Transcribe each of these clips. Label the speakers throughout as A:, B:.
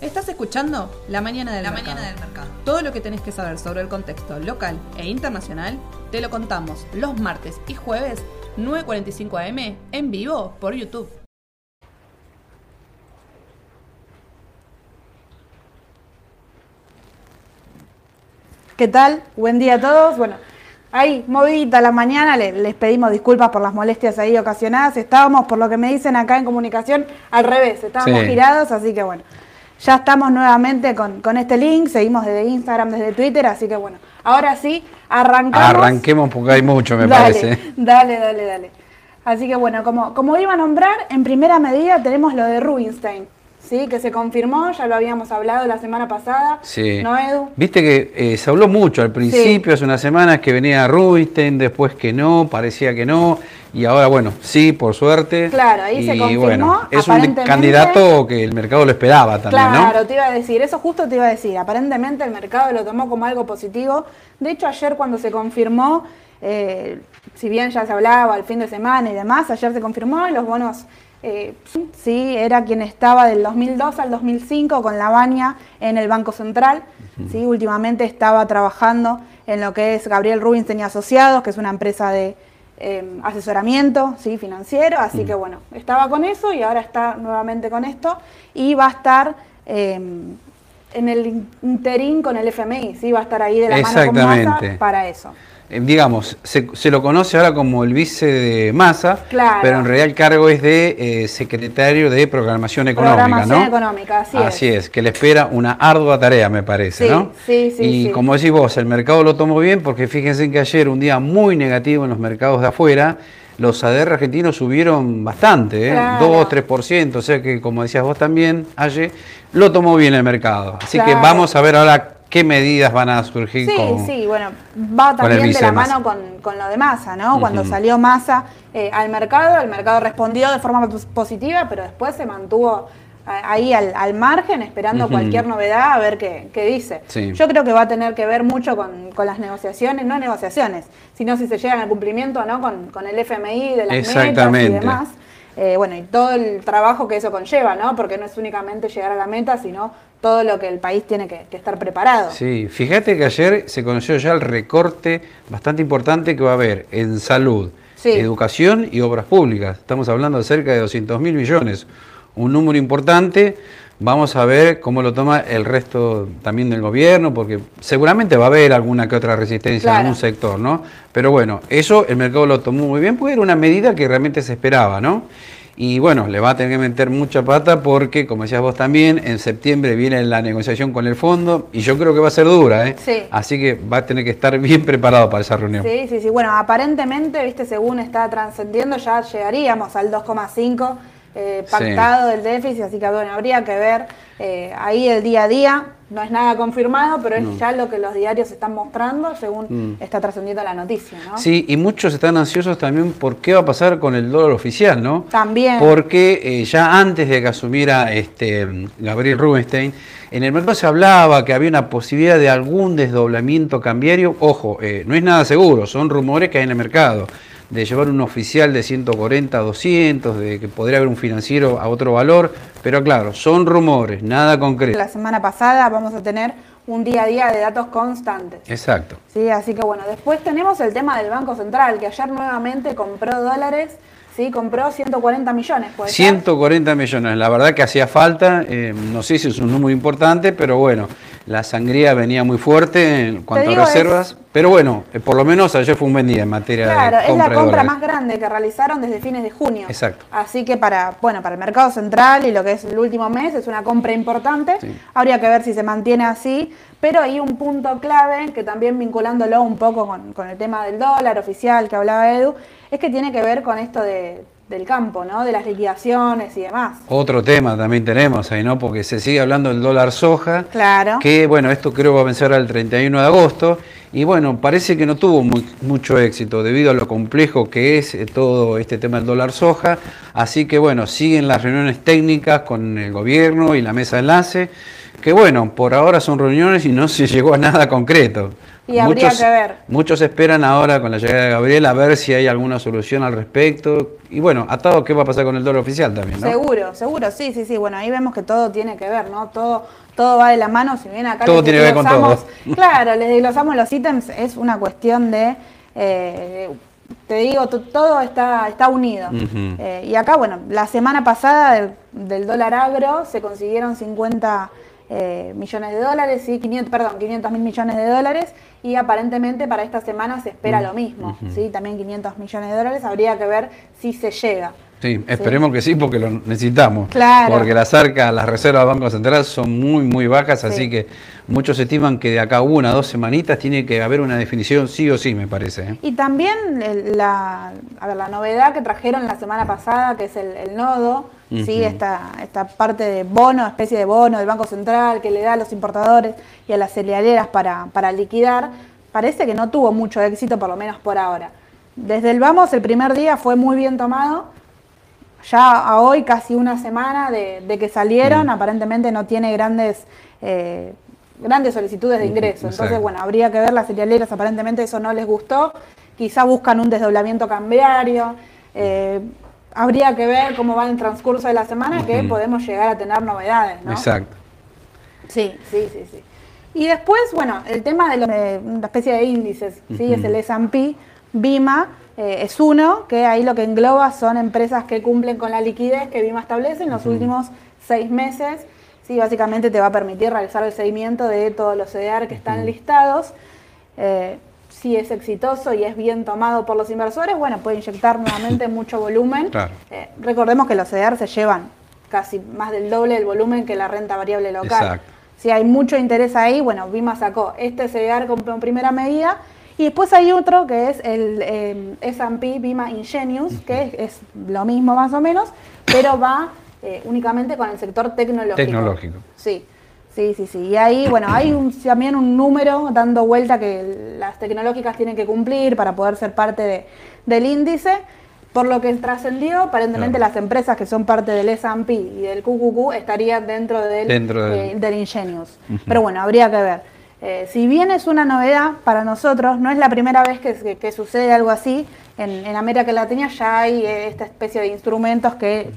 A: Estás escuchando La Mañana del, Mercado.
B: Mañana del Mercado.
A: Todo lo que tenés que saber sobre el contexto local e internacional te lo contamos los martes y jueves 9.45 am en vivo por YouTube.
C: ¿Qué tal? Buen día a todos. Bueno, ahí, movidita la mañana, le- les pedimos disculpas por las molestias ahí ocasionadas. Estábamos, por lo que me dicen acá en comunicación, al revés, estábamos
D: Sí.
C: girados, así que bueno, ya estamos nuevamente con, con este link, seguimos desde Instagram, desde Twitter, así que bueno, ahora sí, arrancamos.
D: Arranquemos porque hay mucho, me
C: Dale,
D: parece.
C: Dale, dale, dale. Así que bueno, como, como iba a nombrar, en primera medida tenemos lo de Rubinstein, ¿sí? Que se confirmó, ya lo habíamos hablado la semana pasada.
D: Sí.
C: ¿No, Edu?
D: Viste que eh, se habló mucho al principio, hace unas semanas, que venía Rubinstein, después que no, parecía que no, y ahora, bueno, sí, por suerte.
C: Claro, ahí
D: y
C: se confirmó,
D: bueno, es un candidato que el mercado lo esperaba también,
C: Claro,
D: ¿no?
C: te iba a decir, eso justo te iba a decir. Aparentemente el mercado lo tomó como algo positivo. De hecho, ayer cuando se confirmó, eh, si bien ya se hablaba el fin de semana y demás, ayer se confirmó los bonos, eh, sí, era quien estaba del 2002 al 2005 con la baña en el Banco Central. Sí, últimamente estaba trabajando en lo que es Gabriel Rubinstein y Asociados, que es una empresa de eh, asesoramiento ¿sí? financiero, así que bueno, estaba con eso y ahora está nuevamente con esto y va a estar eh, en el interín con el FMI, ¿sí? va a estar ahí de la mano con. Massa para eso.
D: Eh, digamos, se, se lo conoce ahora como el vice de Massa,
C: Claro.
D: pero en realidad el cargo es de eh, secretario de Programación Económica,
C: Programación
D: ¿no?
C: económica, así,
D: Así es. que le espera una ardua tarea, me parece,
C: Sí,
D: ¿no?
C: sí, sí,
D: Y
C: sí.
D: como decís vos, el mercado lo tomó bien porque fíjense que ayer, un día muy negativo en los mercados de afuera, los ADR argentinos subieron bastante, ¿eh?
C: Claro.
D: 2, 3%, o sea que, como decías vos también, ayer, lo tomó bien el mercado. Así que vamos a ver ahora qué medidas van a surgir
C: Sí,
D: con...
C: sí, bueno, va también de la
D: de
C: mano con, con lo de Massa, ¿no? Cuando salió Massa eh, al mercado, el mercado respondió de forma pos- positiva, pero después se mantuvo eh, ahí al, al margen, esperando cualquier novedad a ver qué, qué dice.
D: Sí.
C: Yo creo que va a tener que ver mucho con, con las negociaciones, no negociaciones, sino si se llegan al cumplimiento o no con, con el FMI de las metas y demás. Eh, bueno, y todo el trabajo que eso conlleva, ¿no? Porque no es únicamente llegar a la meta, sino todo lo que el país tiene que, que estar preparado.
D: Sí, fíjate que ayer se conoció ya el recorte bastante importante que va a haber en salud,
C: Sí.
D: educación y obras públicas. Estamos hablando de cerca de 200 mil millones, un número importante. Vamos a ver cómo lo toma el resto también del gobierno, porque seguramente va a haber alguna que otra resistencia
C: Claro.
D: en algún sector, ¿no? Pero bueno, eso el mercado lo tomó muy bien, porque era una medida que realmente se esperaba, ¿no? Y bueno, le va a tener que meter mucha pata porque, como decías vos también, en septiembre viene la negociación con el fondo y yo creo que va a ser dura, ¿eh?
C: Sí.
D: Así que va a tener que estar bien preparado para esa reunión.
C: Sí, sí, sí. Bueno, aparentemente, viste, según está trascendiendo, ya llegaríamos al 2,5 eh, pactado del déficit, así que bueno, habría que ver eh, ahí el día a día. No es nada confirmado, pero es ya lo que los diarios están mostrando según está trascendiendo la noticia, ¿no?
D: Mm. Sí, y muchos están ansiosos también por qué va a pasar con el dólar oficial, ¿no?
C: También.
D: Porque eh, ya antes de que asumiera este, Gabriel Rubinstein, en el mercado se hablaba que había una posibilidad de algún desdoblamiento cambiario. Ojo, eh, no es nada seguro, son rumores que hay en el mercado. De llevar un oficial de 140 a 200, de que podría haber un financiero a otro valor. Pero claro, son rumores, nada concreto.
C: La semana pasada vamos a tener un día a día de datos constantes.
D: Exacto.
C: Sí, así que bueno, después tenemos el tema del Banco Central, que ayer nuevamente compró dólares, sí, compró 140 millones, pues.
D: 140 millones, la verdad que hacía falta, eh, no sé si es un número importante, pero bueno, la sangría venía muy fuerte en cuanto
C: digo,
D: a reservas, pero bueno, eh, por lo menos ayer fue un buen día en materia
C: Claro,
D: de
C: es
D: compra
C: la
D: de
C: compra más grande que realizaron desde fines de junio.
D: Exacto.
C: Así que para, bueno, para el mercado central y lo que es el último mes es una compra importante.
D: Sí.
C: Habría que ver si se mantiene así. Pero hay un punto clave que también vinculándolo un poco con, con el tema del dólar oficial que hablaba Edu, es que tiene que ver con esto de, del campo, ¿no? De las liquidaciones y demás.
D: Otro tema también tenemos ahí, ¿no? Porque se sigue hablando del dólar soja,
C: Claro.
D: que bueno, esto creo va a vencer al 31 de agosto, y bueno, parece que no tuvo muy- mucho éxito debido a lo complejo que es eh, todo este tema del dólar soja, así que bueno, siguen las reuniones técnicas con el gobierno y la mesa de enlace, que bueno, por ahora son reuniones y no se llegó a nada concreto.
C: Y habría que ver.
D: Muchos esperan ahora con la llegada de Gabriel a ver si hay alguna solución al respecto. Y bueno, atado qué va a pasar con el dólar oficial también, ¿no?
C: Seguro, seguro, sí, sí, sí. Bueno, ahí vemos que todo tiene que ver, ¿no? Todo, todo va de la mano, si bien acá
D: todo les tiene que ver con todo.
C: Claro, les desglosamos los ítems, es una cuestión de eh, te digo, todo está, está unido. Eh, y acá, bueno, la semana pasada del, dólar agro se consiguieron 50 eh, millones de dólares, ¿sí? 500, perdón, 500 mil millones de dólares y aparentemente para esta semana se espera lo mismo, ¿sí? también 500 millones de dólares, habría que ver si se llega.
D: Sí, esperemos que sí, porque lo necesitamos.
C: Claro.
D: Porque las arcas, las reservas del Banco Central son muy, muy bajas, así que muchos estiman que de acá a una, dos semanitas tiene que haber una definición sí o sí, me parece. ¿eh?
C: Y también la, a ver, la novedad que trajeron la semana pasada, que es el, nodo, ¿sí? esta, esta parte de bono, especie de bono del Banco Central que le da a los importadores y a las cerealeras para, para liquidar, parece que no tuvo mucho éxito, por lo menos por ahora. Desde el vamos, el primer día fue muy bien tomado ya a hoy, casi una semana de, que salieron, mm. aparentemente no tiene grandes, eh, grandes solicitudes de ingreso. Entonces, bueno, habría que ver las cerealeras, aparentemente eso no les gustó. Quizá buscan un desdoblamiento cambiario. Eh, habría que ver cómo va el transcurso de la semana, que podemos llegar a tener novedades, ¿no?
D: Exacto.
C: Sí, sí, sí, sí. Y después, bueno, el tema de, de una especie de índices, ¿sí? Es el S&P, BIMA, eh, es uno, que ahí lo que engloba son empresas que cumplen con la liquidez que BIMA establece en los últimos seis meses. Sí, básicamente te va a permitir realizar el seguimiento de todos los CDR que están listados. Eh, si es exitoso y es bien tomado por los inversores, bueno, puede inyectar nuevamente mucho volumen. Eh, recordemos que los CDR se llevan casi más del doble del volumen que la renta variable local. Si hay mucho interés ahí, bueno, BIMA sacó este CDR como primera medida y después hay otro que es el eh, S&P Bima Ingenious, que es, lo mismo más o menos, pero va eh, únicamente con el sector tecnológico.
D: Tecnológico.
C: Sí, sí, sí, sí. Y ahí, bueno, hay también un número dando vuelta que las tecnológicas tienen que cumplir para poder ser parte del índice. Por lo que trascendió, aparentemente las empresas que son parte del S&P y del QQQ estarían dentro del, dentro del... Eh, Ingenious. Pero bueno, habría que ver. Eh, si bien es una novedad para nosotros, no es la primera vez que, sucede algo así. En, América Latina ya hay eh, esta especie de instrumentos que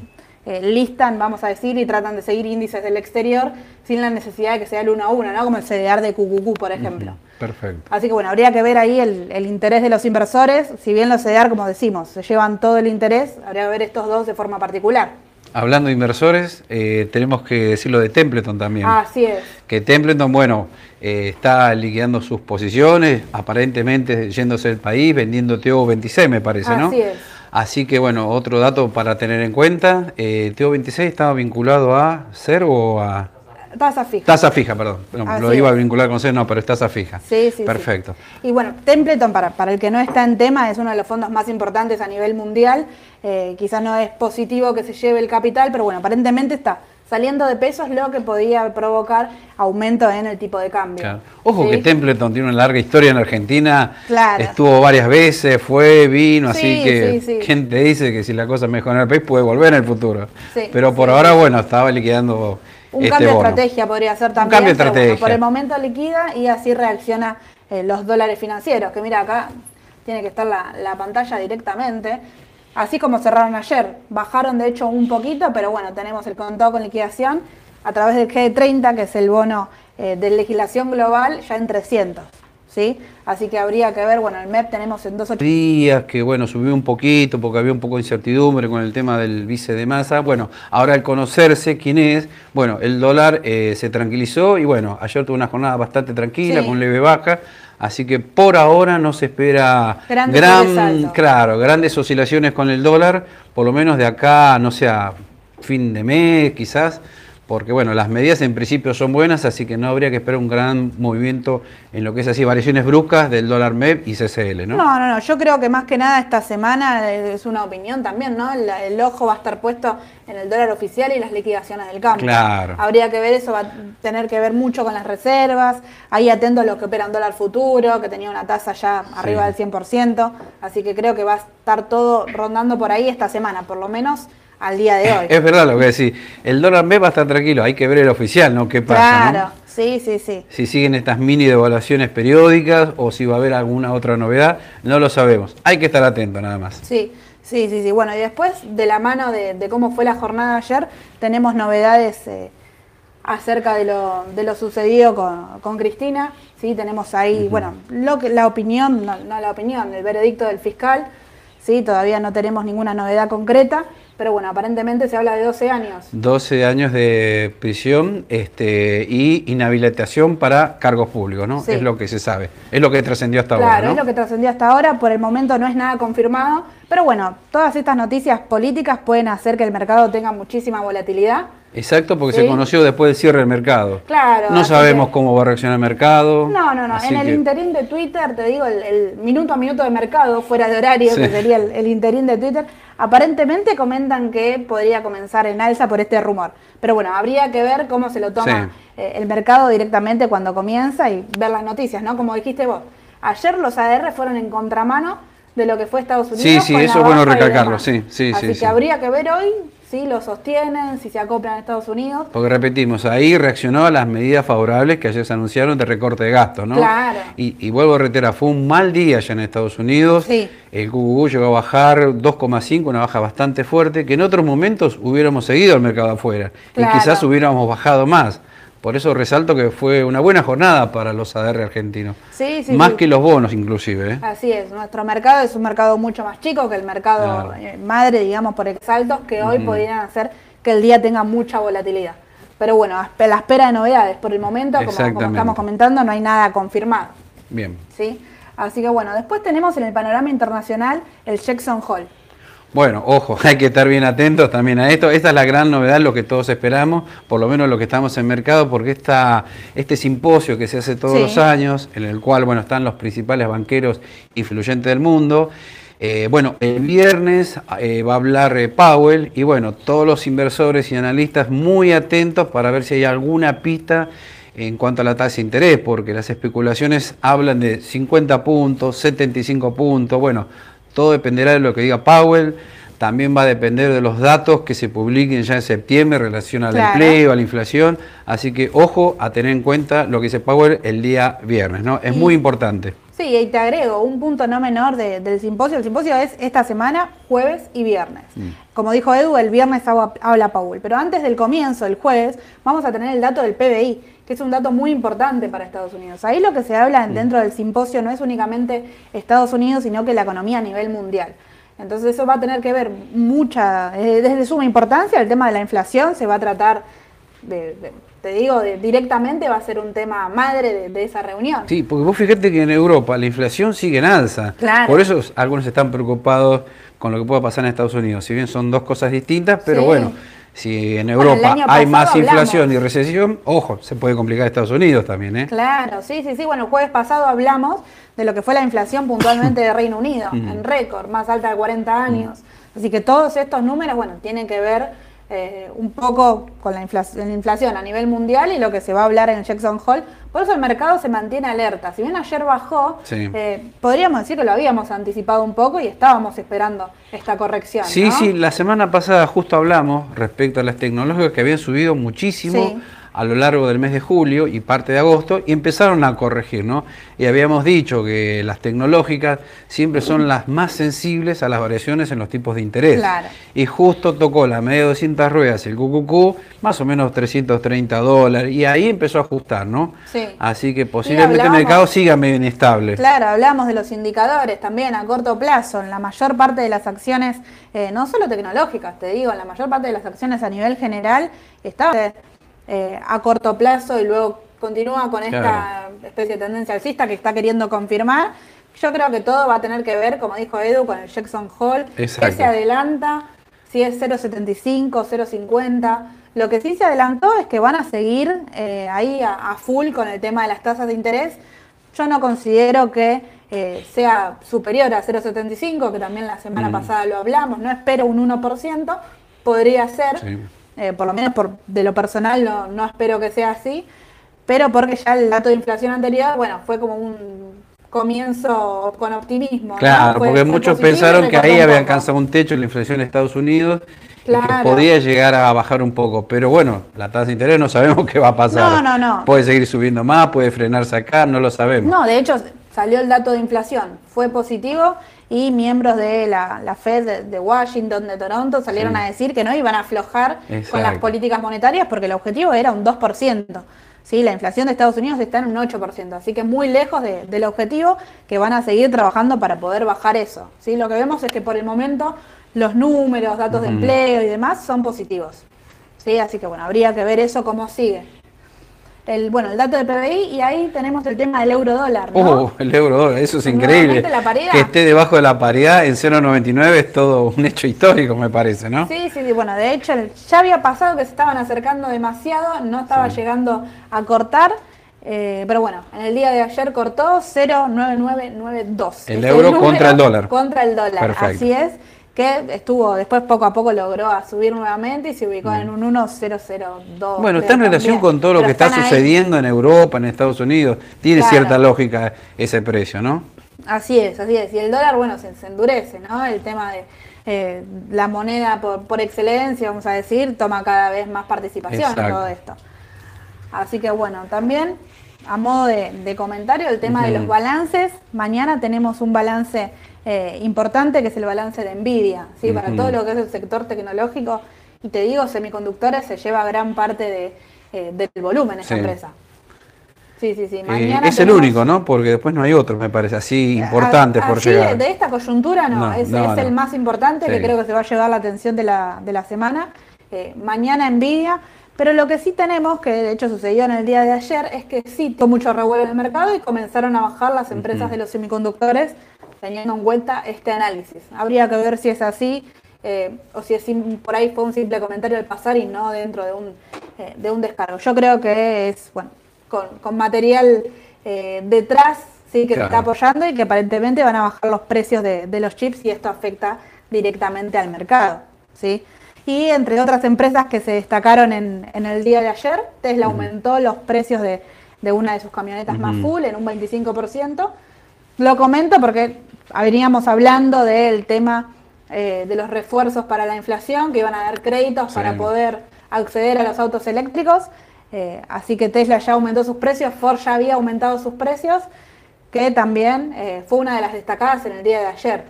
C: eh, listan, vamos a decir, y tratan de seguir índices del exterior sin la necesidad de que sea el uno a uno, ¿no? como el CDR de QQQ, por ejemplo.
D: Perfecto.
C: Así que bueno, habría que ver ahí el, interés de los inversores. Si bien los CDR, como decimos, se llevan todo el interés, habría que ver estos dos de forma particular.
D: Hablando de inversores, tenemos que decirlo de Templeton también.
C: Así es.
D: Que Templeton, bueno, eh, está liquidando sus posiciones, aparentemente yéndose del país, vendiendo TO26 me parece, ¿no?
C: Así es.
D: Así que bueno, otro dato para tener en cuenta, eh, TO26 estaba vinculado a CER o a...
C: Tasa fija.
D: Tasa fija, perdón. lo iba a vincular con CER, no, pero es tasa fija.
C: Sí, sí.
D: Perfecto.
C: Y bueno, Templeton, para, para el que no está en tema, es uno de los fondos más importantes a nivel mundial. Eh, quizás no es positivo que se lleve el capital, pero bueno, aparentemente está saliendo de pesos lo que podía provocar aumento en el tipo de cambio.
D: Ojo que Templeton tiene una larga historia en Argentina,
C: claro.
D: estuvo varias veces, fue, vino, así que gente dice que si la cosa mejora en el país puede volver en el futuro. Pero por ahora, bueno, estaba liquidando...
C: Un este cambio de estrategia podría ser también, Un cambio de por el momento liquida y así reacciona eh, los dólares financieros, que mira acá tiene que estar la, la pantalla directamente. Así como cerraron ayer, bajaron de hecho un poquito, pero bueno, tenemos el contado con liquidación a través del G30, que es el bono eh, de legislación global, ya en 300. ¿Sí? Así que habría que ver, bueno, el MEP tenemos en dos
D: días que bueno, subió un poquito porque había un poco de incertidumbre con el tema del vice de masa. Bueno, ahora al conocerse quién es, bueno, el dólar eh, se tranquilizó y bueno, ayer tuvo una jornada bastante tranquila, con leve baja. Así que por ahora no se espera gran, claro, grandes oscilaciones con el dólar, por lo menos de acá, no sé, a fin de mes quizás, porque bueno, las medidas en principio son buenas, así que no habría que esperar un gran movimiento en lo que es así, variaciones bruscas del dólar MEP y CCL, ¿no?
C: No, no, no, yo creo que más que nada esta semana es una opinión también, ¿no? El, ojo va a estar puesto en el dólar oficial y las liquidaciones del cambio.
D: Claro.
C: Habría que ver eso, va a tener que ver mucho con las reservas, ahí atento a los que operan dólar futuro, que tenía una tasa ya arriba del 100%, así que creo que va a estar todo rondando por ahí esta semana, por lo menos al día de hoy.
D: Es verdad lo que decís. El dólar B va a estar tranquilo, hay que ver el oficial, ¿no? ¿Qué pasa?
C: Claro, sí, sí, sí.
D: Si siguen estas mini devaluaciones periódicas o si va a haber alguna otra novedad, no lo sabemos. Hay que estar atento nada más.
C: Sí, sí, sí, sí. Bueno, y después, de la mano de, cómo fue la jornada de ayer, tenemos novedades eh, acerca de lo, de lo sucedido con, Cristina. Sí, tenemos ahí, bueno, lo que, la opinión, no, no la opinión, el veredicto del fiscal. Sí, todavía no tenemos ninguna novedad concreta. Pero bueno, aparentemente se habla de 12 años.
D: 12 años de prisión este, y inhabilitación para cargos públicos, ¿no? Es lo que se sabe. Es lo que trascendió hasta ahora.
C: Claro, es lo que trascendió hasta ahora. Por el momento no es nada confirmado. Pero bueno, todas estas noticias políticas pueden hacer que el mercado tenga muchísima volatilidad.
D: Exacto, porque se conoció después del cierre del mercado.
C: Claro.
D: No sabemos cómo va a reaccionar el mercado.
C: No, no, no. En el interín de Twitter, te digo, el, minuto a minuto de mercado, fuera de horario, que sería el, interín de Twitter, aparentemente comentan que podría comenzar en alza por este rumor. Pero bueno, habría que ver cómo se lo toma eh, el mercado directamente cuando comienza y ver las noticias, ¿no? Como dijiste vos, ayer los ADR fueron en contramano de lo que fue Estados Unidos.
D: Sí, sí, eso es bueno recalcarlo, sí, sí,
C: Así
D: que
C: habría que ver hoy si lo sostienen, si se acoplan a Estados Unidos.
D: Porque repetimos, ahí reaccionó a las medidas favorables que ayer se anunciaron de recorte de gastos, ¿no?
C: Claro.
D: Y, vuelvo a reiterar, fue un mal día allá en Estados Unidos.
C: Sí.
D: El QQQ llegó a bajar 2,5, una baja bastante fuerte, que en otros momentos hubiéramos seguido al mercado afuera. Y quizás hubiéramos bajado más. Por eso resalto que fue una buena jornada para los ADR argentinos.
C: Sí, sí,
D: más que los bonos inclusive. ¿eh?
C: Así es, nuestro mercado es un mercado mucho más chico que el mercado eh, madre, digamos, por exaltos, que hoy podrían hacer que el día tenga mucha volatilidad. Pero bueno, a la espera de novedades. Por el momento, como, como, estamos comentando, no hay nada confirmado.
D: Bien.
C: ¿Sí? Así que bueno, después tenemos en el panorama internacional el Jackson Hall.
D: Bueno, ojo, hay que estar bien atentos también a esto. Esta es la gran novedad, lo que todos esperamos, por lo menos lo que estamos en mercado, porque esta, este simposio que se hace todos los años, en el cual bueno, están los principales banqueros influyentes del mundo. Eh, bueno, el viernes eh, va a hablar eh, Powell y bueno, todos los inversores y analistas muy atentos para ver si hay alguna pista en cuanto a la tasa de interés, porque las especulaciones hablan de 50 puntos, 75 puntos, bueno, todo dependerá de lo que diga Powell. También va a depender de los datos que se publiquen ya en septiembre en relación al empleo, a la inflación. Así que ojo a tener en cuenta lo que dice Powell el día viernes, ¿no? Es muy importante.
C: Sí, y te agrego un punto no menor del simposio. El simposio es esta semana, jueves y viernes. Mm. Como dijo Edu, el viernes habla Powell. Pero antes del comienzo, el jueves, vamos a tener el dato del PBI que es un dato muy importante para Estados Unidos. Ahí lo que se habla dentro del simposio no es únicamente Estados Unidos, sino que la economía a nivel mundial. Entonces eso va a tener que ver mucha, eh, desde suma importancia, el tema de la inflación se va a tratar, te digo, directamente va a ser un tema madre de, esa reunión.
D: Sí, porque vos fíjate que en Europa la inflación sigue en alza. Por eso algunos están preocupados con lo que pueda pasar en Estados Unidos. Si bien son dos cosas distintas, pero bueno si en Europa hay más inflación y recesión, ojo, se puede complicar Estados Unidos también. ¿eh?
C: Claro, sí, sí, sí. Bueno, el jueves pasado hablamos de lo que fue la inflación puntualmente de Reino Unido, en récord, más alta de 40 años. Así que todos estos números, bueno, tienen que ver eh, un poco con la inflación, a nivel mundial y lo que se va a hablar en Jackson Hole. Por eso el mercado se mantiene alerta. Si bien ayer bajó, eh, podríamos decir que lo habíamos anticipado un poco y estábamos esperando esta corrección.
D: Sí, sí, la semana pasada justo hablamos respecto a las tecnológicas que habían subido muchísimo a lo largo del mes de julio y parte de agosto y empezaron a corregir, ¿no? Y habíamos dicho que las tecnológicas siempre son las más sensibles a las variaciones en los tipos de interés. Y justo tocó la media de 200 ruedas, el QQQ, más o menos 330 dólares, y ahí empezó a ajustar, ¿no?
C: Sí.
D: Así que posiblemente el mercado siga medio inestable.
C: Claro, hablamos de los indicadores también a corto plazo, en la mayor parte de las acciones, eh, no solo tecnológicas, te digo, en la mayor parte de las acciones a nivel general, estaba eh, a corto plazo y luego continúa con esta especie de tendencia alcista que está queriendo confirmar. Yo creo que todo va a tener que ver, como dijo Edu, con el Jackson Hall, que se adelanta, si es 0,75, 0,50. Lo que sí se adelantó es que van a seguir eh, ahí a, full con el tema de las tasas de interés. Yo no considero que eh, sea superior a 0,75, que también la semana mm. pasada lo hablamos, no espero un 1%, podría ser. Eh, por lo menos por, de lo personal no, no espero que sea así, pero porque ya el dato de inflación anterior, bueno, fue como un comienzo con optimismo.
D: Claro, porque muchos pensaron que ahí había alcanzado un techo la inflación en Estados Unidos y que
C: Claro.
D: podía llegar a bajar un poco. Pero bueno, la tasa de interés no sabemos qué va a pasar.
C: No, no, no.
D: Puede seguir subiendo más, puede frenarse acá, no lo sabemos.
C: No, de hecho salió el dato de inflación, fue positivo y miembros de la, la Fed de, Washington, de Toronto, salieron
D: Sí.
C: a decir que no iban a aflojar con las políticas monetarias porque el objetivo era un 2%. ¿sí? La inflación de Estados Unidos está en un 8%, así que muy lejos de- del objetivo que van a seguir trabajando para poder bajar eso. ¿sí? Lo que vemos es que por el momento los números, datos de empleo y demás son positivos. ¿sí? Así que bueno, habría que ver eso cómo sigue. El, bueno, el dato de PBI y ahí tenemos el tema del euro dólar. ¿no?
D: Oh, el euro dólar, eso es increíble. Que esté debajo de la paridad en 0,99 es todo un hecho histórico, me parece, ¿no?
C: Sí, sí, sí, bueno, de hecho el- ya había pasado que se estaban acercando demasiado, no estaba llegando a cortar, eh, pero bueno, en el día de ayer cortó 0,9992.
D: El
C: Es
D: euro
C: número
D: contra el dólar.
C: Contra el dólar,
D: Perfecto.
C: así es, que estuvo, después poco a poco logró a subir nuevamente y se ubicó en un 1,002.
D: Bueno, está en relación
C: también.
D: con todo lo
C: Pero
D: que está
C: ahí.
D: sucediendo en Europa, en Estados Unidos. Tiene
C: Claro.
D: cierta lógica ese precio, ¿no?
C: Así es, así es. Y el dólar, bueno, se, se endurece, ¿no? El tema de eh, la moneda por, por excelencia, vamos a decir, toma cada vez más participación en todo esto. Así que bueno, también a modo de, de comentario, el tema de los balances. Mañana tenemos un balance eh, importante que es el balance de Nvidia, ¿sí? Para todo lo que es el sector tecnológico. Y te digo, semiconductores se lleva gran parte de, eh, del volumen esa
D: Sí.
C: empresa. Sí, sí, sí.
D: Eh, es el único, ¿no? Porque después no hay otro, me parece, así importante
C: A-
D: por
C: así
D: llegar.
C: De, esta coyuntura no,
D: No,
C: es,
D: no,
C: es el más importante que creo que se va a llevar la atención de la, de la semana. Eh, mañana Nvidia, pero lo que sí tenemos, que de hecho sucedió en el día de ayer, es que sí tuvo mucho revuelo en el mercado y comenzaron a bajar las empresas de los semiconductores teniendo en cuenta este análisis. Habría que ver si es así eh, o si es por ahí fue un simple comentario al pasar y no dentro de un, eh, de un descargo. Yo creo que es, bueno, con, con material eh, detrás, sí, que se está apoyando y que aparentemente van a bajar los precios de, de los chips y esto afecta directamente al mercado, ¿sí? Y entre otras empresas que se destacaron en, en el día de ayer, Tesla aumentó los precios de, de una de sus camionetas más full en un 25%. Lo comento porque veníamos hablando del tema eh, de los refuerzos para la inflación, que iban a dar créditos
D: Sí.
C: para poder acceder a los autos eléctricos. Eh, así que Tesla ya aumentó sus precios, Ford ya había aumentado sus precios, que también eh, fue una de las destacadas en el día de ayer.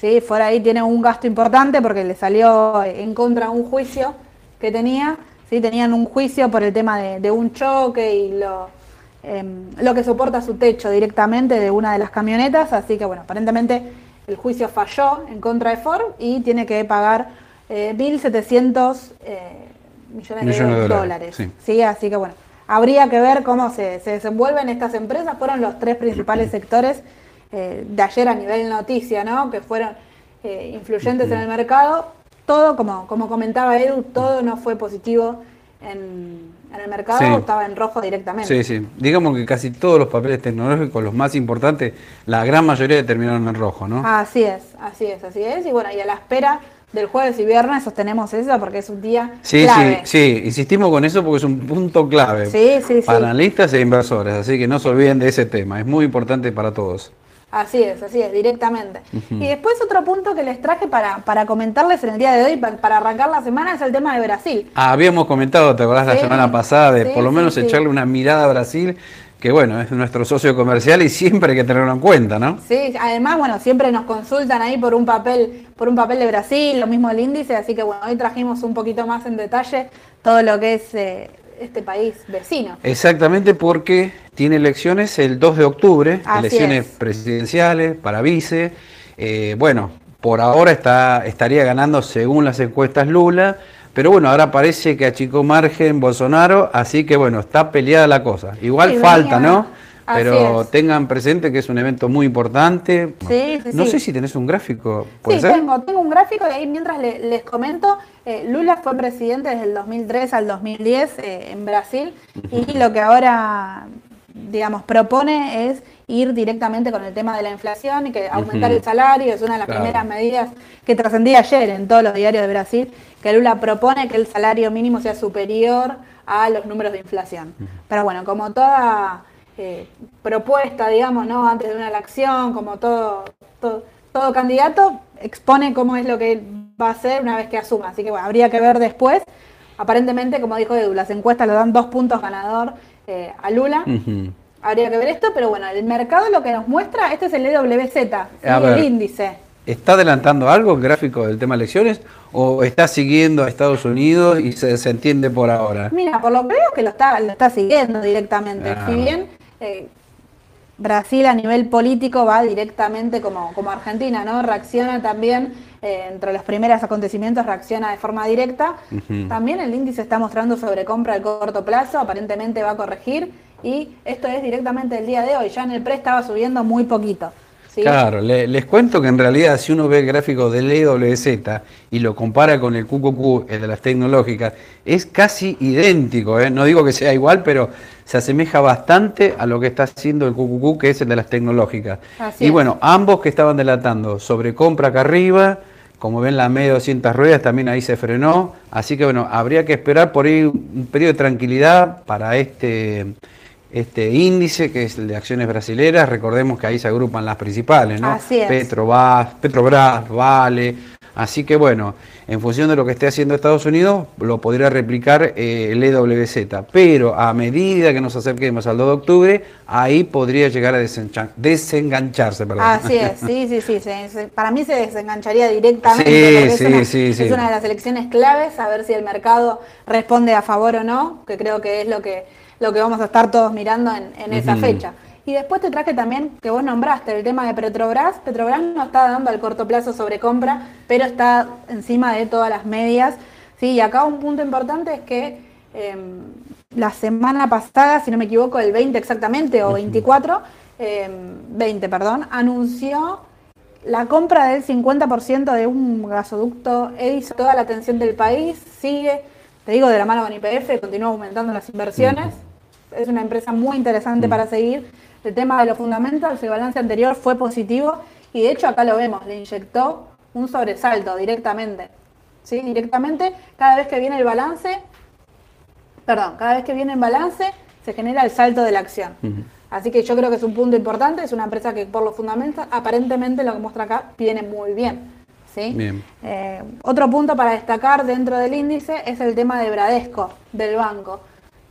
C: ¿sí? Ford ahí tiene un gasto importante porque le salió en contra un juicio que tenía. ¿sí? Tenían un juicio por el tema de, de un choque y lo, em, lo que soporta su techo directamente de una de las camionetas. Así que bueno, aparentemente el juicio falló en contra de Ford y tiene que pagar eh, 1.700 eh, millones,
D: Millones
C: de,
D: dólares,
C: dólares.
D: sí.
C: Sí, así que bueno, habría que ver cómo se, se desenvuelven estas empresas. Fueron los tres principales sectores eh, de ayer a nivel noticia, ¿no? Que fueron eh, influyentes en el mercado. Todo, como, como comentaba Edu, todo no fue positivo en, en el mercado,
D: Sí.
C: estaba en rojo directamente.
D: Sí, sí. Digamos que casi todos los papeles tecnológicos, los más importantes, la gran mayoría terminaron en rojo, ¿no?
C: Así es, así es, así es. Y bueno, y a la espera del jueves y viernes sostenemos eso porque es un día
D: Sí,
C: clave.
D: sí, sí, insistimos con eso porque es un punto clave
C: Sí, sí, sí.
D: para analistas e inversores, así que no se olviden de ese tema, es muy importante para todos.
C: Así es, así es, directamente. Y después otro punto que les traje para, para comentarles en el día de hoy, pa- para, arrancar la semana, es el tema de Brasil.
D: Ah, habíamos comentado, te acordás la semana pasada, de
C: sí,
D: por lo menos
C: sí.
D: echarle una mirada a Brasil, que bueno, es nuestro socio comercial y siempre hay que tenerlo en cuenta, ¿no?
C: Sí, además, bueno, siempre nos consultan ahí por un papel, por un papel de Brasil, lo mismo el índice, así que bueno, hoy trajimos un poquito más en detalle todo lo que es eh, este país vecino.
D: Exactamente porque tiene elecciones el 2 de octubre,
C: Así
D: elecciones
C: es.
D: presidenciales para vice. Eh, bueno, por ahora está, estaría ganando según las encuestas Lula, pero bueno, ahora parece que achicó margen Bolsonaro, así que bueno, está peleada la cosa. Igual
C: Sí,
D: falta, ¿no? Pero tengan presente que es un evento muy importante.
C: Sí, sí,
D: no sé si tenés un gráfico, ¿puede
C: Sí,
D: ser?
C: tengo, tengo un gráfico y ahí mientras le- les comento, eh, Lula fue presidente desde el 2003 al 2010 eh, en Brasil y lo que ahora, digamos, propone es ir directamente con el tema de la inflación y que aumentar el salario, es una de las
D: Claro.
C: primeras medidas que trascendía ayer en todos los diarios de Brasil, que Lula propone que el salario mínimo sea superior a los números de inflación. Pero bueno, como toda eh, propuesta, digamos, ¿no? Antes de una elección, como todo, todo, todo candidato, expone cómo es lo que va a hacer una vez que asuma. Así que bueno, habría que ver después. Aparentemente, como dijo Edu, las encuestas le dan dos puntos ganador eh, a Lula. Habría que ver esto, pero bueno, el mercado lo que nos muestra, este es el EWZ, el índice.
D: ¿Está adelantando algo el gráfico del tema elecciones o está siguiendo a Estados Unidos y se, se entiende por ahora?
C: Mira, por lo que veo que lo está, lo está siguiendo directamente.
D: Ah.
C: Si bien eh, Brasil a nivel político va directamente como, como Argentina, ¿no? Reacciona también, eh, entre los primeros acontecimientos, reacciona de forma directa. También el índice está mostrando sobrecompra al corto plazo, aparentemente va a corregir. Y esto es directamente el día de hoy. Ya en el pre estaba subiendo muy poquito. ¿Sí?
D: Claro, le- les cuento que en realidad si uno ve el gráfico del EWZ y lo compara con el QQQ, el de las tecnológicas, es casi idéntico. ¿eh? No digo que sea igual, pero se asemeja bastante a lo que está haciendo el QQQ, que es el de las tecnológicas.
C: Así
D: y
C: es.
D: bueno, ambos que estaban delatando sobre compra acá arriba, como ven la media de 200 ruedas también ahí se frenó, así que bueno, habría que esperar por ahí un periodo de tranquilidad para este este índice que es el de acciones brasileras, recordemos que ahí se agrupan las principales, ¿no?
C: Así es.
D: Petrobras, Petrobras, Vale, así que bueno, en función de lo que esté haciendo Estados Unidos, lo podría replicar eh, el EWZ, pero a medida que nos acerquemos al 2 de octubre, ahí podría llegar a desengancharse, perdón.
C: Así es, sí, sí, sí. se- se- para mí se desengancharía directamente.
D: Sí,
C: porque es
D: sí,
C: una-
D: sí,
C: es
D: sí.
C: una de las elecciones claves, a ver si el mercado responde a favor o no, que creo que es lo que, lo que vamos a estar todos mirando en, en esa fecha. Y después te traje también, que vos nombraste, el tema de Petrobras. Petrobras no está dando al corto plazo sobre compra, pero está encima de todas las medias. Sí, y acá un punto importante es que em, la semana pasada, si no me equivoco, el 20 exactamente, o 24, em, 20, perdón, anunció la compra del 50% de un gasoducto Edison. Toda la atención del país sigue, te digo, de la mano con IPF, continúa aumentando las inversiones. Es una empresa muy interesante para seguir. El tema de los fundamentals, el balance anterior fue positivo y de hecho acá lo vemos, le inyectó un sobresalto directamente. ¿Sí? Directamente, cada vez que viene el balance, perdón, cada vez que viene en balance, se genera el salto de la acción. Así que yo creo que es un punto importante, es una empresa que por los fundamentos, aparentemente lo que muestra acá, viene muy bien. ¿sí?
D: Bien.
C: Eh, otro punto para destacar dentro del índice es el tema de Bradesco, del banco.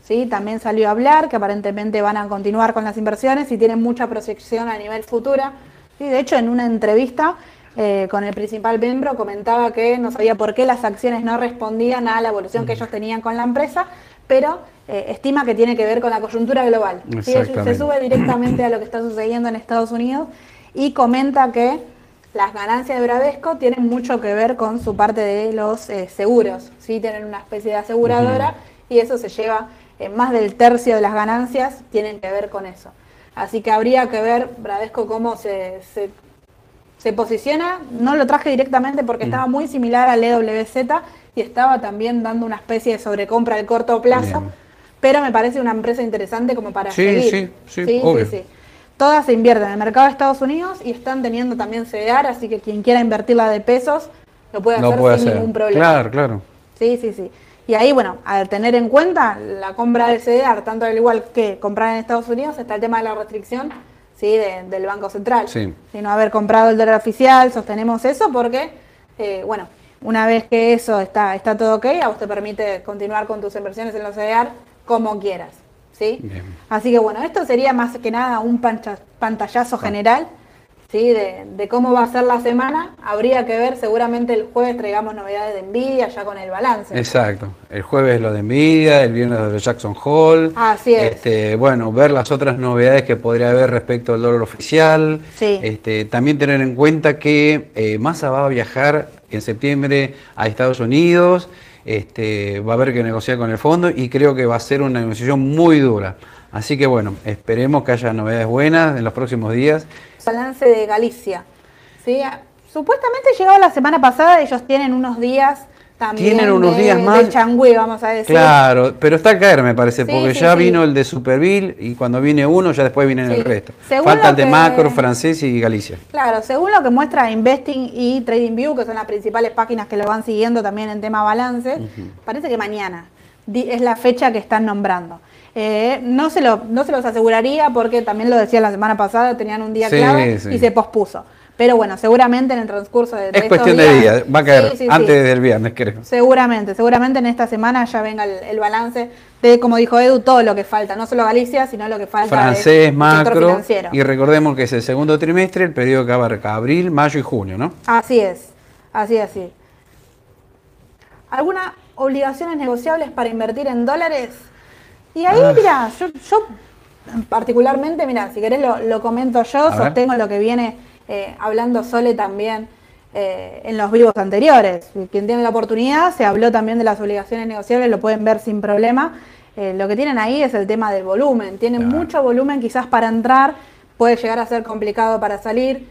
C: ¿Sí? También salió a hablar que aparentemente van a continuar con las inversiones y tienen mucha proyección a nivel futura. ¿sí? De hecho, en una entrevista eh, con el principal miembro comentaba que no sabía por qué las acciones no respondían a la evolución que ellos tenían con la empresa, pero eh, estima que tiene que ver con la coyuntura global. ¿sí? Se sube directamente a lo que está sucediendo en Estados Unidos y comenta que las ganancias de Bradesco tienen mucho que ver con su parte de los eh, seguros, ¿sí? tienen una especie de aseguradora y eso se lleva eh, más del tercio de las ganancias tienen que ver con eso. Así que habría que ver Bradesco cómo se, se, se posiciona. No lo traje directamente porque estaba muy similar al EWZ y estaba también dando una especie de sobrecompra al corto plazo,
D: Bien.
C: pero me parece una empresa interesante como para
D: Sí,
C: seguir.
D: sí, sí, obvio.
C: Todas se invierten en el mercado de Estados Unidos y están teniendo también CDR, así que quien quiera invertirla de pesos lo puede hacer
D: puede
C: sin
D: hacer.
C: ningún problema.
D: Claro, claro.
C: Sí, sí, sí. Y ahí, bueno, al tener en cuenta la compra del CDR, tanto al igual que comprar en Estados Unidos, está el tema de la restricción ¿sí? de- del Banco Central.
D: Sí.
C: De no haber comprado el dólar oficial, sostenemos eso porque, eh, bueno, una vez que eso está, está todo ok, a vos te permite continuar con tus inversiones en los CDR como quieras. ¿sí?
D: Bien.
C: Así que bueno, esto sería más que nada un pantallazo general ¿sí? de, de cómo va a ser la semana. Habría que ver, seguramente el jueves traigamos novedades de Nvidia ya con el balance.
D: Exacto. El jueves lo de Nvidia, el viernes lo de Jackson Hole.
C: Así es.
D: Este, bueno, ver las otras novedades que podría haber respecto al dólar oficial.
C: Sí.
D: Este, también tener en cuenta que eh, Massa va a viajar en septiembre a Estados Unidos. Este, va a haber que negociar con el fondo y creo que va a ser una negociación muy dura. Así que bueno, esperemos que haya novedades buenas en los próximos días.
C: balance de Galicia. ¿sí? Supuestamente llegó la semana pasada, ellos tienen unos días también
D: Tienen unos
C: de,
D: días
C: de
D: más.
C: changüí, vamos a decir.
D: Claro, pero está a caer, me parece,
C: Sí,
D: porque
C: sí,
D: ya
C: sí.
D: vino el de Superville y cuando viene uno, ya después viene
C: Sí.
D: el resto.
C: Según
D: Falta el de
C: que-
D: Macro, Francés y Galicia.
C: Claro, según lo que muestra Investing y TradingView, que son las principales páginas que lo van siguiendo también en tema balance, parece que mañana es la fecha que están nombrando. Eh, no, se lo, no se los aseguraría porque también lo decía la semana pasada, tenían un día
D: Sí,
C: clave
D: sí.
C: y se pospuso. Pero bueno, seguramente en el transcurso de, de
D: Es cuestión de días, va a caer
C: Sí, sí, sí.
D: antes del viernes, creo.
C: Seguramente, seguramente en esta semana ya venga el, el balance de, como dijo Edu, todo lo que falta, no solo Galicia, sino lo que falta
D: Francés, macro, y recordemos que es el segundo trimestre, el periodo que abarca abril, mayo y junio, ¿no?
C: Así es, así, así. ¿Algunas obligaciones negociables para invertir en dólares? Y ahí,
D: Ah.
C: mira, yo, yo particularmente, mira, si querés lo, lo comento yo,
D: A ver.
C: sostengo lo que viene eh, hablando Sole también eh, en los vivos anteriores. Quien tiene la oportunidad, se habló también de las obligaciones negociables, lo pueden ver sin problema. Eh, lo que tienen ahí es el tema del volumen. Tienen mucho volumen quizás para entrar, puede llegar a ser complicado para salir.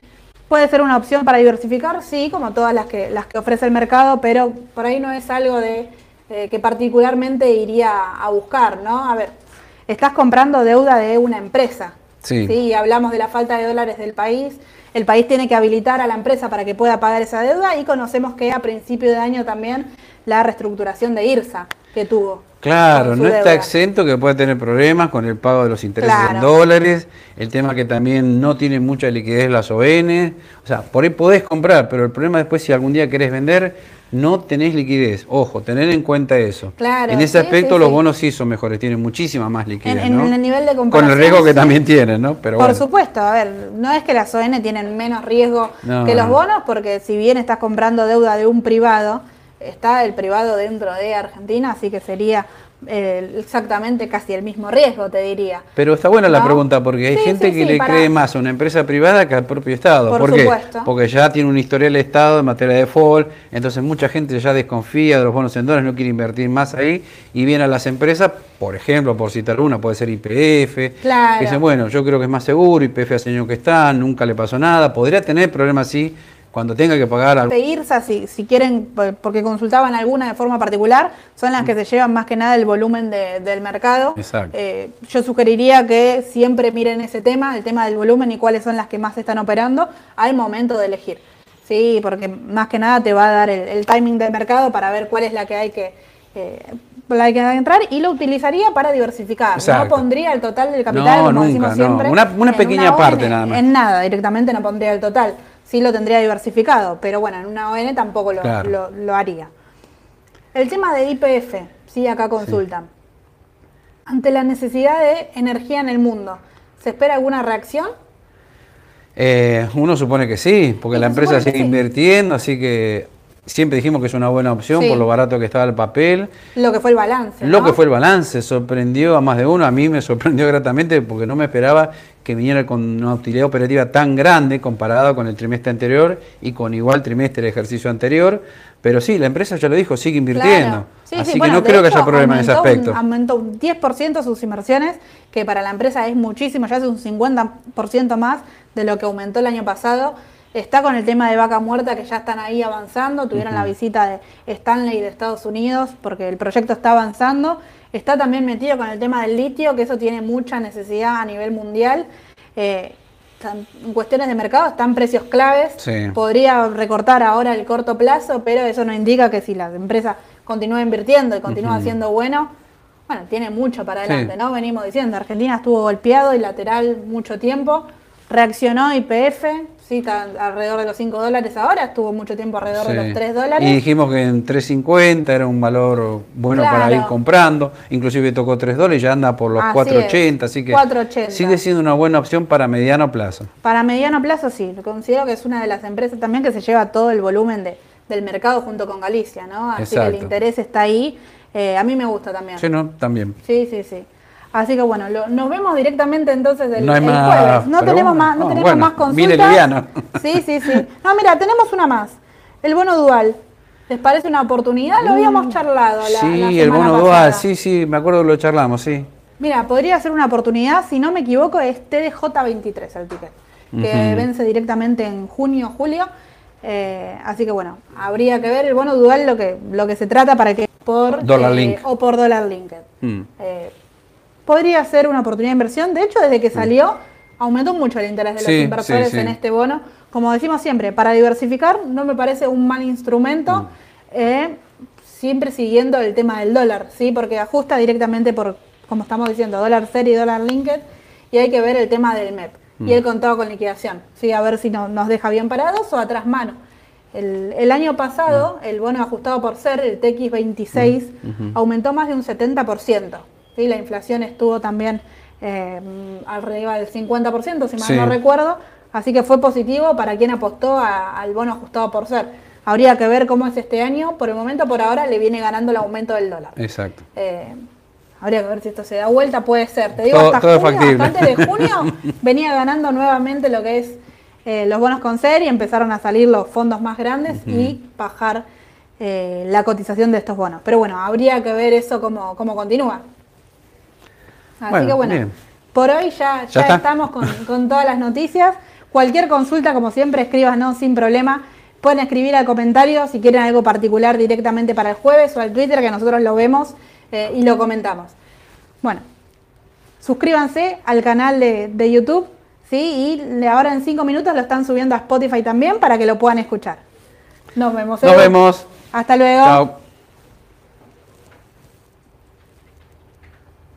C: Puede ser una opción para diversificar, sí, como todas las que, las que ofrece el mercado, pero por ahí no es algo de eh, que particularmente iría a buscar, ¿no? A ver, estás comprando deuda de una empresa.
D: Sí.
C: Y hablamos de la falta de dólares del país. El país tiene que habilitar a la empresa para que pueda pagar esa deuda y conocemos que a principio de año también la reestructuración de IRSA que tuvo.
D: Claro, no está exento que puede tener problemas con el pago de los intereses en dólares, el tema que también no tiene mucha liquidez las ON, o sea, por ahí podés comprar, pero el problema después si algún día querés vender, no tenés liquidez. Ojo, tener en cuenta eso.
C: Claro,
D: en ese
C: sí,
D: aspecto
C: sí,
D: los
C: sí.
D: bonos sí son mejores, tienen muchísima más liquidez,
C: En- en
D: ¿no?
C: el nivel de
D: Con el riesgo que también tienen, ¿no? Pero
C: Por
D: bueno.
C: supuesto, a ver, no es que las ON tienen menos riesgo
D: No,
C: que los
D: no.
C: bonos, porque si bien estás comprando deuda de un privado, está el privado dentro de Argentina, así que sería eh, exactamente casi el mismo riesgo, te diría.
D: Pero está buena la pregunta porque hay
C: Sí,
D: gente
C: sí,
D: que
C: sí,
D: le
C: para-
D: cree más a una empresa privada que al propio Estado.
C: Por
D: qué?
C: supuesto.
D: Porque ya tiene un historial de Estado en materia de default, entonces mucha gente ya desconfía de los bonos en dólares, no quiere invertir más ahí y viene a las empresas, por ejemplo, por citar una, puede ser IPF,
C: Claro.
D: que dicen, bueno, yo creo que es más seguro, IPF hace años que está, nunca le pasó nada, podría tener problemas así cuando tenga que pagar.
C: De IRSA, si, si quieren, por- porque consultaban alguna de forma particular, son las que se llevan más que nada el volumen de- del mercado.
D: Exacto.
C: Eh, yo sugeriría que siempre miren ese tema, el tema del volumen y cuáles son las que más están operando al momento de elegir. Sí, porque más que nada te va a dar el, el timing del mercado para ver cuál es la que hay que, eh, la que hay que entrar y lo utilizaría para diversificar.
D: Exacto.
C: No pondría el total del capital,
D: No,
C: como
D: nunca,
C: decimos
D: no.
C: siempre.
D: Una- una pequeña parte nada más.
C: En nada, directamente no pondría el total. Sí lo tendría diversificado, pero bueno, en una ON tampoco lo,
D: Claro.
C: lo- lo haría. El tema de IPF, sí, acá consultan. Ante la necesidad de energía en el mundo, ¿se espera alguna reacción?
D: Eh, uno supone que sí, porque la empresa sigue
C: sí.
D: invirtiendo, así que siempre dijimos que es una buena opción
C: Sí.
D: por lo barato que estaba el papel.
C: Lo que fue el balance.
D: Lo
C: ¿no?
D: que fue el balance sorprendió a más de uno, a mí me sorprendió gratamente porque no me esperaba que viniera con una utilidad operativa tan grande comparado con el trimestre anterior y con igual trimestre del ejercicio anterior. Pero sí, la empresa ya lo dijo, sigue invirtiendo.
C: Claro. Sí,
D: Así
C: sí,
D: que
C: bueno,
D: no creo que haya problema en ese
C: aumentó un-
D: aspecto.
C: aumentó un 10% sus inversiones, que para la empresa es muchísimo, ya es un 50% más de lo que aumentó el año pasado. Está con el tema de vaca muerta, que ya están ahí avanzando. Tuvieron la visita de Stanley de Estados Unidos, porque el proyecto está avanzando. Está también metido con el tema del litio, que eso tiene mucha necesidad a nivel mundial. Eh, en cuestiones de mercado están precios claves.
D: Sí.
C: Podría recortar ahora el corto plazo, pero eso no indica que si la empresa continúa invirtiendo y continúa siendo bueno, bueno, tiene mucho para adelante,
D: Sí.
C: ¿no? Venimos diciendo, Argentina estuvo golpeado y lateral mucho tiempo, reaccionó IPF, sí, está alrededor de los 5 dólares ahora, estuvo mucho tiempo alrededor de los 3 dólares.
D: Y dijimos que en 3.50 era un valor bueno para ir comprando. Inclusive tocó 3 dólares y ya anda por los
C: Así
D: 4.80.
C: es,
D: Así que
C: 4.80.
D: sigue siendo una buena opción para mediano plazo.
C: Para mediano plazo sí, considero que es una de las empresas también que se lleva todo el volumen de, del mercado junto con Galicia, ¿no? Así que el interés está ahí. Eh, a mí me gusta también.
D: Sí, no, también.
C: Sí, sí, sí. Así que bueno, lo- nos vemos directamente entonces el,
D: No
C: el jueves. No tenemos más, no
D: No,
C: tenemos
D: bueno,
C: más consultas. Sí, sí, sí. No, mira, tenemos una más. El bono dual. ¿Les parece una oportunidad? Lo habíamos charlado la,
D: sí, el bono dual, sí, sí, me acuerdo que lo charlamos, sí.
C: Mira, podría ser una oportunidad, si no me equivoco, es TDJ23 el ticket, que vence directamente en junio, julio. Eh, así que bueno, habría que ver el bono dual lo que, lo que se trata para que por
D: Dollar
C: eh,
D: link.
C: o por dólar linked.
D: Mm.
C: Eh, podría ser una oportunidad de inversión. De hecho, desde que salió, aumentó mucho el interés de los
D: Sí,
C: inversores
D: sí, sí.
C: en este bono. Como decimos siempre, para diversificar no me parece un mal instrumento,
D: Mm.
C: eh, siempre siguiendo el tema del dólar, ¿sí? porque ajusta directamente por como estamos diciendo, dólar serie y dólar linked, y hay que ver el tema del MEP y
D: Mm.
C: el contado con liquidación, ¿sí? a ver si no- nos deja bien parados o atrás mano. El, el año pasado,
D: Mm.
C: el bono ajustado por ser, el TX26, aumentó más de un 70%. ¿Sí? La inflación estuvo también eh, arriba del 50%, si mal
D: Sí.
C: no recuerdo. Así que fue positivo para quien apostó a- al bono ajustado por ser. Habría que ver cómo es este año. Por el momento, por ahora, le viene ganando el aumento del dólar.
D: Exacto.
C: Eh, habría que ver si esto se da vuelta, puede ser. Te digo,
D: Todo-
C: hasta,
D: todo
C: junio, hasta antes de junio venía ganando nuevamente lo que es eh, los bonos con ser y empezaron a salir los fondos más grandes y bajar eh, la cotización de estos bonos. Pero bueno, habría que ver eso cómo, cómo continúa. Así
D: Bueno,
C: que bueno,
D: bien.
C: por hoy ya,
D: Ya
C: estamos con, con todas las noticias. Cualquier consulta, como siempre, escríbanos sin problema. Pueden escribir al comentario si quieren algo particular directamente para el jueves o al Twitter que nosotros lo vemos eh, y lo comentamos. Bueno, suscríbanse al canal de, de YouTube, ¿sí? Y ahora en cinco minutos lo están subiendo a Spotify también para que lo puedan escuchar. Nos vemos.
D: Nos vemos.
C: Hasta luego.
D: Chao.